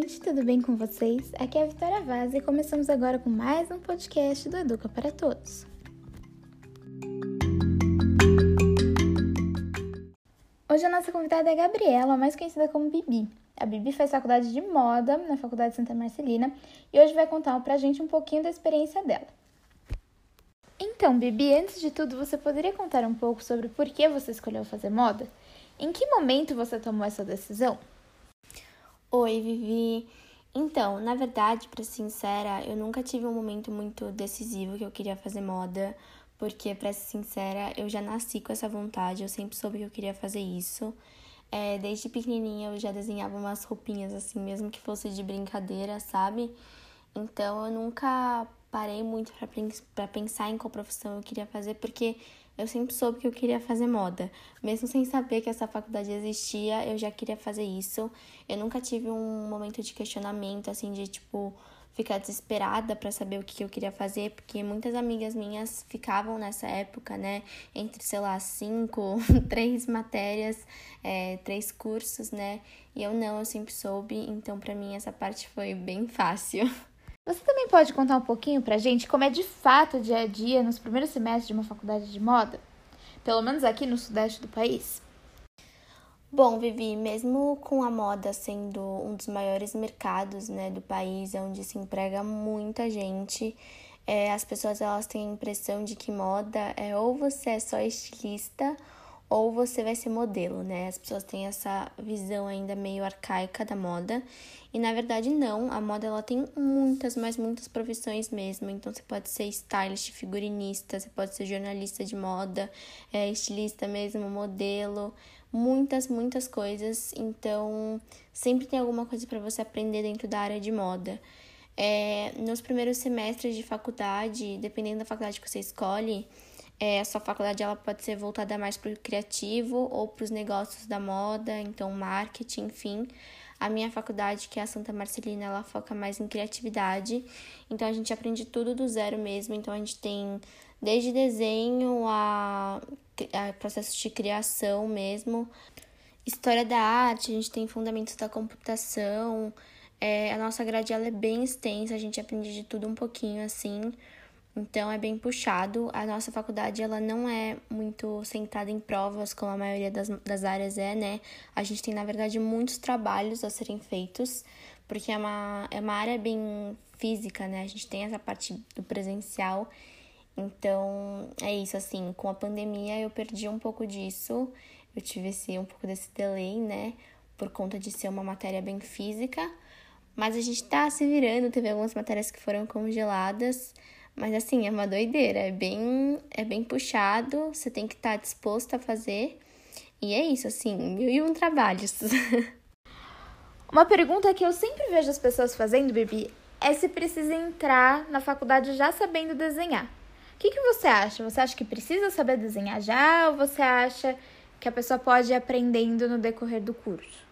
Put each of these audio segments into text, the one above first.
Gente, tudo bem com vocês? Aqui é a Vitória Vaz e começamos agora com mais um podcast do Educa para Todos. Hoje a nossa convidada é a Gabriela, mais conhecida como Bibi. A Bibi faz faculdade de moda na Faculdade Santa Marcelina e hoje vai contar pra gente um pouquinho da experiência dela. Então, Bibi, antes de tudo, você poderia contar um pouco sobre por que você escolheu fazer moda? Em que momento você tomou essa decisão? Oi, Vivi. Então, na verdade, para ser sincera, eu nunca tive um momento muito decisivo que eu queria fazer moda, porque, para ser sincera, eu já nasci com essa vontade, eu sempre soube que eu queria fazer isso. É, desde pequenininha eu já desenhava umas roupinhas assim, mesmo que fosse de brincadeira, sabe? Então eu nunca parei muito para pensar em qual profissão eu queria fazer, porque eu sempre soube que eu queria fazer moda. Mesmo sem saber que essa faculdade existia, eu já queria fazer isso. Eu nunca tive um momento de questionamento, assim, de tipo, ficar desesperada para saber o que eu queria fazer, porque muitas amigas minhas ficavam nessa época, né, entre, sei lá, cinco, três matérias, é, três cursos, né, e eu não, eu sempre soube, então para mim essa parte foi bem fácil. Você também pode contar um pouquinho pra gente como é de fato o dia a dia nos primeiros semestres de uma faculdade de moda? Pelo menos aqui no sudeste do país? Bom, Vivi, mesmo com a moda sendo um dos maiores mercados né, do país, onde se emprega muita gente, é, as pessoas elas têm a impressão de que moda é ou você é só estilista ou você vai ser modelo, né? As pessoas têm essa visão ainda meio arcaica da moda. E na verdade não, a moda ela tem muitas, mas muitas profissões mesmo. Então você pode ser stylist, figurinista, você pode ser jornalista de moda, é, estilista mesmo, modelo, muitas, muitas coisas. Então sempre tem alguma coisa para você aprender dentro da área de moda. É, nos primeiros semestres de faculdade, dependendo da faculdade que você escolhe, é, a sua faculdade ela pode ser voltada mais para o criativo ou para os negócios da moda, então marketing, enfim. A minha faculdade, que é a Santa Marcelina, ela foca mais em criatividade. Então a gente aprende tudo do zero mesmo. Então a gente tem desde desenho a, a processos de criação mesmo, história da arte, a gente tem fundamentos da computação. É, a nossa grade ela é bem extensa, a gente aprende de tudo um pouquinho assim. Então é bem puxado. A nossa faculdade ela não é muito sentada em provas como a maioria das, das áreas é, né? A gente tem, na verdade, muitos trabalhos a serem feitos, porque é uma, é uma área bem física, né? A gente tem essa parte do presencial. Então, é isso, assim, com a pandemia eu perdi um pouco disso. Eu tive esse, um pouco desse delay, né? Por conta de ser uma matéria bem física. Mas a gente tá se virando, teve algumas matérias que foram congeladas. Mas assim, é uma doideira, é bem, é bem puxado, você tem que estar tá disposto a fazer. E é isso, assim, mil e um trabalhos. Uma pergunta que eu sempre vejo as pessoas fazendo, Bibi, é se precisa entrar na faculdade já sabendo desenhar. O que, que você acha? Você acha que precisa saber desenhar já ou você acha que a pessoa pode ir aprendendo no decorrer do curso?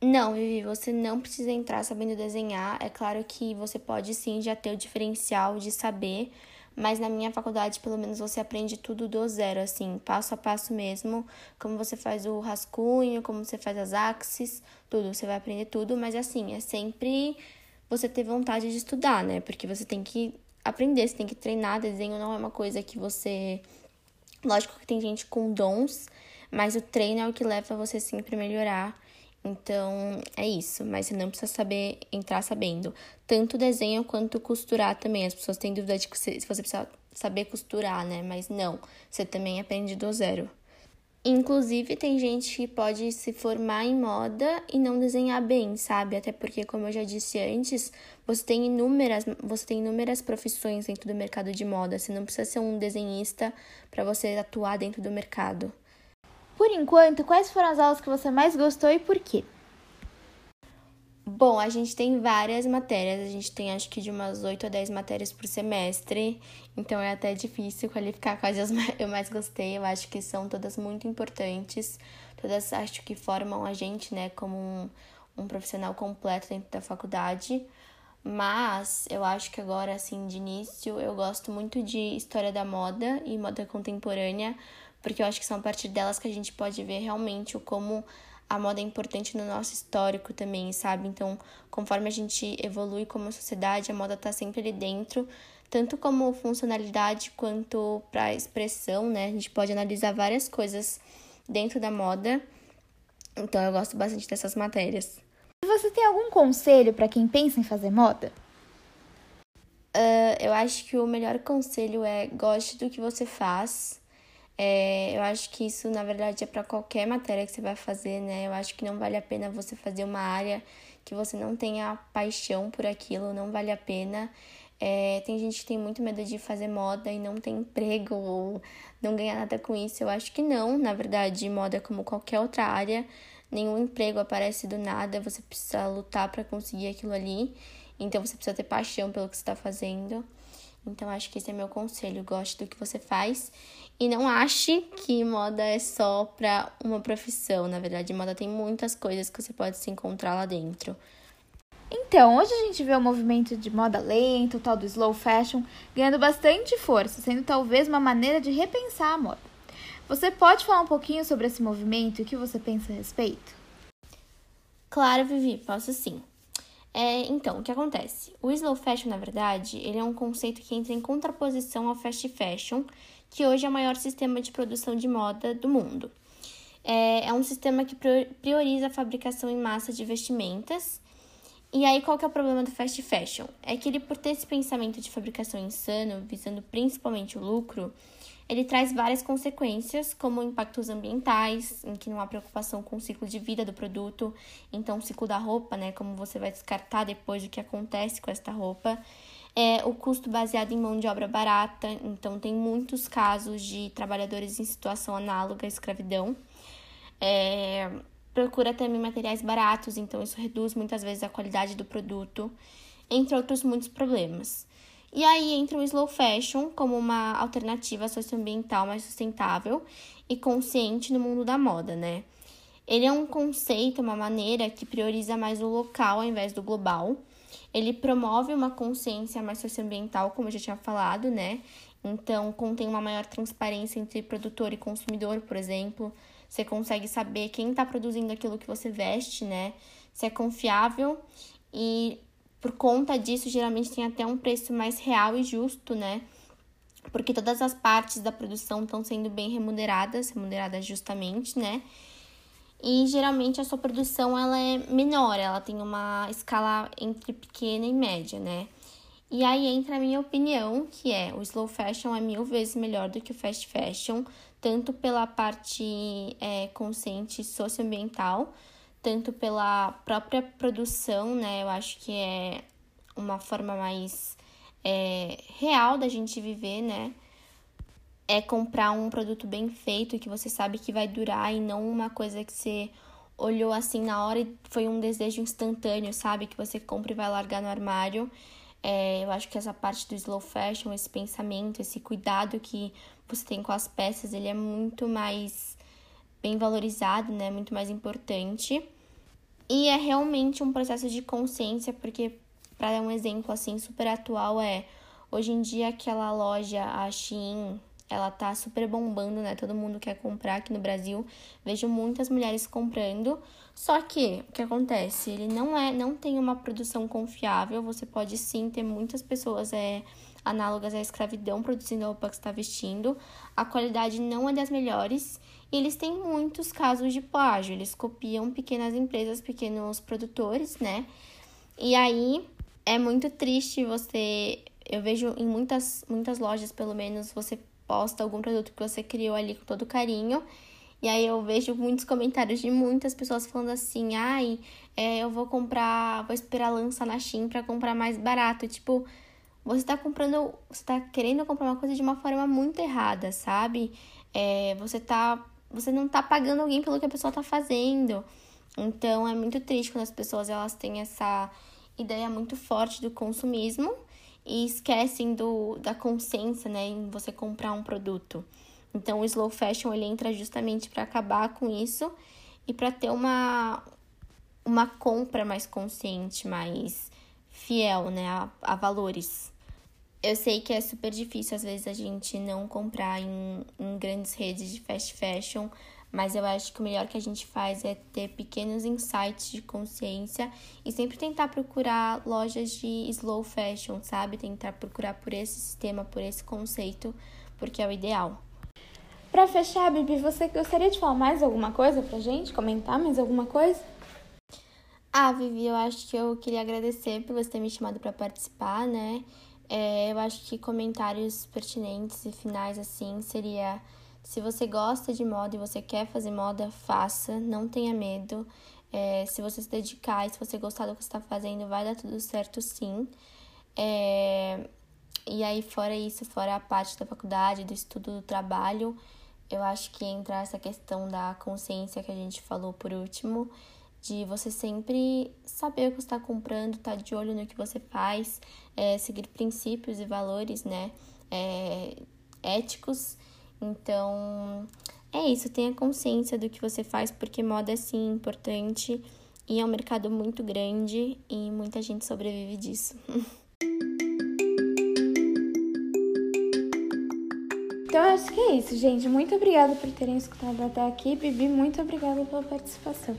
Não, Vivi, você não precisa entrar sabendo desenhar. É claro que você pode sim já ter o diferencial de saber, mas na minha faculdade, pelo menos, você aprende tudo do zero, assim, passo a passo mesmo. Como você faz o rascunho, como você faz as axes, tudo. Você vai aprender tudo, mas assim, é sempre você ter vontade de estudar, né? Porque você tem que aprender, você tem que treinar. Desenho não é uma coisa que você. Lógico que tem gente com dons, mas o treino é o que leva você sempre melhorar. Então, é isso, mas você não precisa saber entrar sabendo tanto desenho quanto costurar também. As pessoas têm dúvida de que você, se você precisa saber costurar, né? Mas não, você também aprende do zero. Inclusive, tem gente que pode se formar em moda e não desenhar bem, sabe? Até porque, como eu já disse antes, você tem inúmeras, você tem inúmeras profissões dentro do mercado de moda. Você não precisa ser um desenhista para você atuar dentro do mercado. Por enquanto, quais foram as aulas que você mais gostou e por quê? Bom, a gente tem várias matérias, a gente tem acho que de umas 8 a 10 matérias por semestre, então é até difícil qualificar quais eu mais gostei. Eu acho que são todas muito importantes, todas acho que formam a gente, né, como um, um profissional completo dentro da faculdade. Mas eu acho que agora, assim, de início, eu gosto muito de história da moda e moda contemporânea, porque eu acho que são a partir delas que a gente pode ver realmente o como a moda é importante no nosso histórico também, sabe? Então, conforme a gente evolui como sociedade, a moda tá sempre ali dentro, tanto como funcionalidade quanto para expressão, né? A gente pode analisar várias coisas dentro da moda. Então, eu gosto bastante dessas matérias. Você tem algum conselho para quem pensa em fazer moda? Uh, eu acho que o melhor conselho é goste do que você faz é, eu acho que isso, na verdade, é para qualquer matéria que você vai fazer, né? Eu acho que não vale a pena você fazer uma área que você não tenha paixão por aquilo, não vale a pena. É, tem gente que tem muito medo de fazer moda e não tem emprego ou não ganhar nada com isso. Eu acho que não, na verdade, moda é como qualquer outra área, nenhum emprego aparece do nada, você precisa lutar para conseguir aquilo ali. Então você precisa ter paixão pelo que você está fazendo. Então acho que esse é meu conselho, goste do que você faz e não ache que moda é só para uma profissão. Na verdade, moda tem muitas coisas que você pode se encontrar lá dentro. Então, hoje a gente vê o movimento de moda lenta, o tal do slow fashion, ganhando bastante força, sendo talvez uma maneira de repensar a moda. Você pode falar um pouquinho sobre esse movimento e o que você pensa a respeito? Claro, Vivi, posso sim. É, então, o que acontece? O slow fashion, na verdade, ele é um conceito que entra em contraposição ao fast fashion, que hoje é o maior sistema de produção de moda do mundo. É, é um sistema que prioriza a fabricação em massa de vestimentas. E aí, qual que é o problema do fast fashion? É que ele, por ter esse pensamento de fabricação insano, visando principalmente o lucro, ele traz várias consequências, como impactos ambientais, em que não há preocupação com o ciclo de vida do produto, então o ciclo da roupa, né, como você vai descartar depois o que acontece com esta roupa, é o custo baseado em mão de obra barata, então tem muitos casos de trabalhadores em situação análoga à escravidão. É, procura também materiais baratos, então isso reduz muitas vezes a qualidade do produto, entre outros muitos problemas. E aí entra o slow fashion como uma alternativa socioambiental mais sustentável e consciente no mundo da moda, né? Ele é um conceito, uma maneira que prioriza mais o local ao invés do global ele promove uma consciência mais socioambiental, como eu já tinha falado, né? Então, contém uma maior transparência entre produtor e consumidor, por exemplo. Você consegue saber quem está produzindo aquilo que você veste, né? Se é confiável e por conta disso, geralmente tem até um preço mais real e justo, né? Porque todas as partes da produção estão sendo bem remuneradas, remuneradas justamente, né? E geralmente a sua produção ela é menor, ela tem uma escala entre pequena e média, né? E aí entra a minha opinião, que é o slow fashion é mil vezes melhor do que o fast fashion, tanto pela parte é, consciente socioambiental, tanto pela própria produção, né? Eu acho que é uma forma mais é, real da gente viver, né? é comprar um produto bem feito que você sabe que vai durar e não uma coisa que você olhou assim na hora e foi um desejo instantâneo, sabe? Que você compra e vai largar no armário. É, eu acho que essa parte do slow fashion, esse pensamento, esse cuidado que você tem com as peças, ele é muito mais bem valorizado, né? Muito mais importante. E é realmente um processo de consciência, porque, para dar um exemplo assim super atual, é hoje em dia aquela loja, a Shein, ela tá super bombando, né? Todo mundo quer comprar aqui no Brasil. Vejo muitas mulheres comprando. Só que o que acontece? Ele não é, não tem uma produção confiável. Você pode sim ter muitas pessoas é, análogas à escravidão produzindo a roupa que está vestindo. A qualidade não é das melhores. E eles têm muitos casos de plágio. Eles copiam pequenas empresas, pequenos produtores, né? E aí é muito triste você. Eu vejo em muitas, muitas lojas, pelo menos, você posta algum produto que você criou ali com todo carinho. E aí eu vejo muitos comentários de muitas pessoas falando assim, ai, é, eu vou comprar, vou esperar lançar na Shein pra comprar mais barato. Tipo, você tá comprando, você tá querendo comprar uma coisa de uma forma muito errada, sabe? É, você tá, você não tá pagando alguém pelo que a pessoa tá fazendo. Então é muito triste quando as pessoas elas têm essa ideia muito forte do consumismo e esquecem do, da consciência, né, em você comprar um produto. Então, o slow fashion ele entra justamente para acabar com isso e para ter uma, uma compra mais consciente, mais fiel, né, a, a, valores. Eu sei que é super difícil às vezes a gente não comprar em, em grandes redes de fast fashion, mas eu acho que o melhor que a gente faz é ter pequenos insights de consciência e sempre tentar procurar lojas de slow fashion, sabe? Tentar procurar por esse sistema, por esse conceito, porque é o ideal. Para fechar, Bibi, você gostaria de falar mais alguma coisa pra gente? Comentar mais alguma coisa? Ah, Vivi, eu acho que eu queria agradecer por você ter me chamado para participar, né? É, eu acho que comentários pertinentes e finais assim seria se você gosta de moda e você quer fazer moda, faça, não tenha medo. É, se você se dedicar e se você gostar do que está fazendo, vai dar tudo certo sim. É, e aí, fora isso, fora a parte da faculdade, do estudo, do trabalho, eu acho que entra essa questão da consciência que a gente falou por último de você sempre saber o que está comprando, estar tá de olho no que você faz, é, seguir princípios e valores, né, é, éticos. Então, é isso, tenha consciência do que você faz, porque moda é sim importante e é um mercado muito grande e muita gente sobrevive disso. Então, acho que é isso, gente. Muito obrigada por terem escutado até aqui. Bibi, muito obrigada pela participação.